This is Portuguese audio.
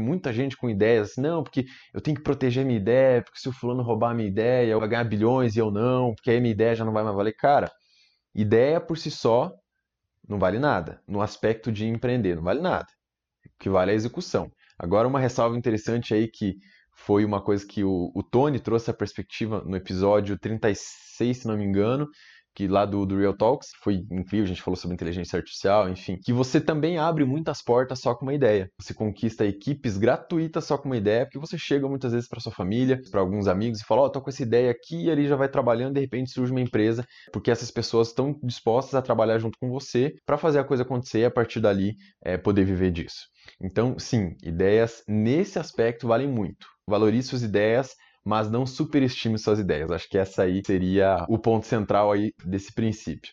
Muita gente com ideias, não, porque eu tenho que proteger minha ideia, porque se o fulano roubar minha ideia, eu vou ganhar bilhões e eu não, porque aí minha ideia já não vai mais valer. Cara, ideia por si só não vale nada. No aspecto de empreender, não vale nada. O que vale é a execução. Agora, uma ressalva interessante aí que foi uma coisa que o, o Tony trouxe a perspectiva no episódio 36, se não me engano, que lá do, do Real Talks foi incrível, a gente falou sobre inteligência artificial, enfim, que você também abre muitas portas só com uma ideia. Você conquista equipes gratuitas só com uma ideia, porque você chega muitas vezes para sua família, para alguns amigos e fala: "Ó, oh, tô com essa ideia aqui", e ali já vai trabalhando, de repente surge uma empresa, porque essas pessoas estão dispostas a trabalhar junto com você para fazer a coisa acontecer e a partir dali é, poder viver disso. Então, sim, ideias nesse aspecto valem muito. Valorize suas ideias, mas não superestime suas ideias. Acho que essa aí seria o ponto central aí desse princípio.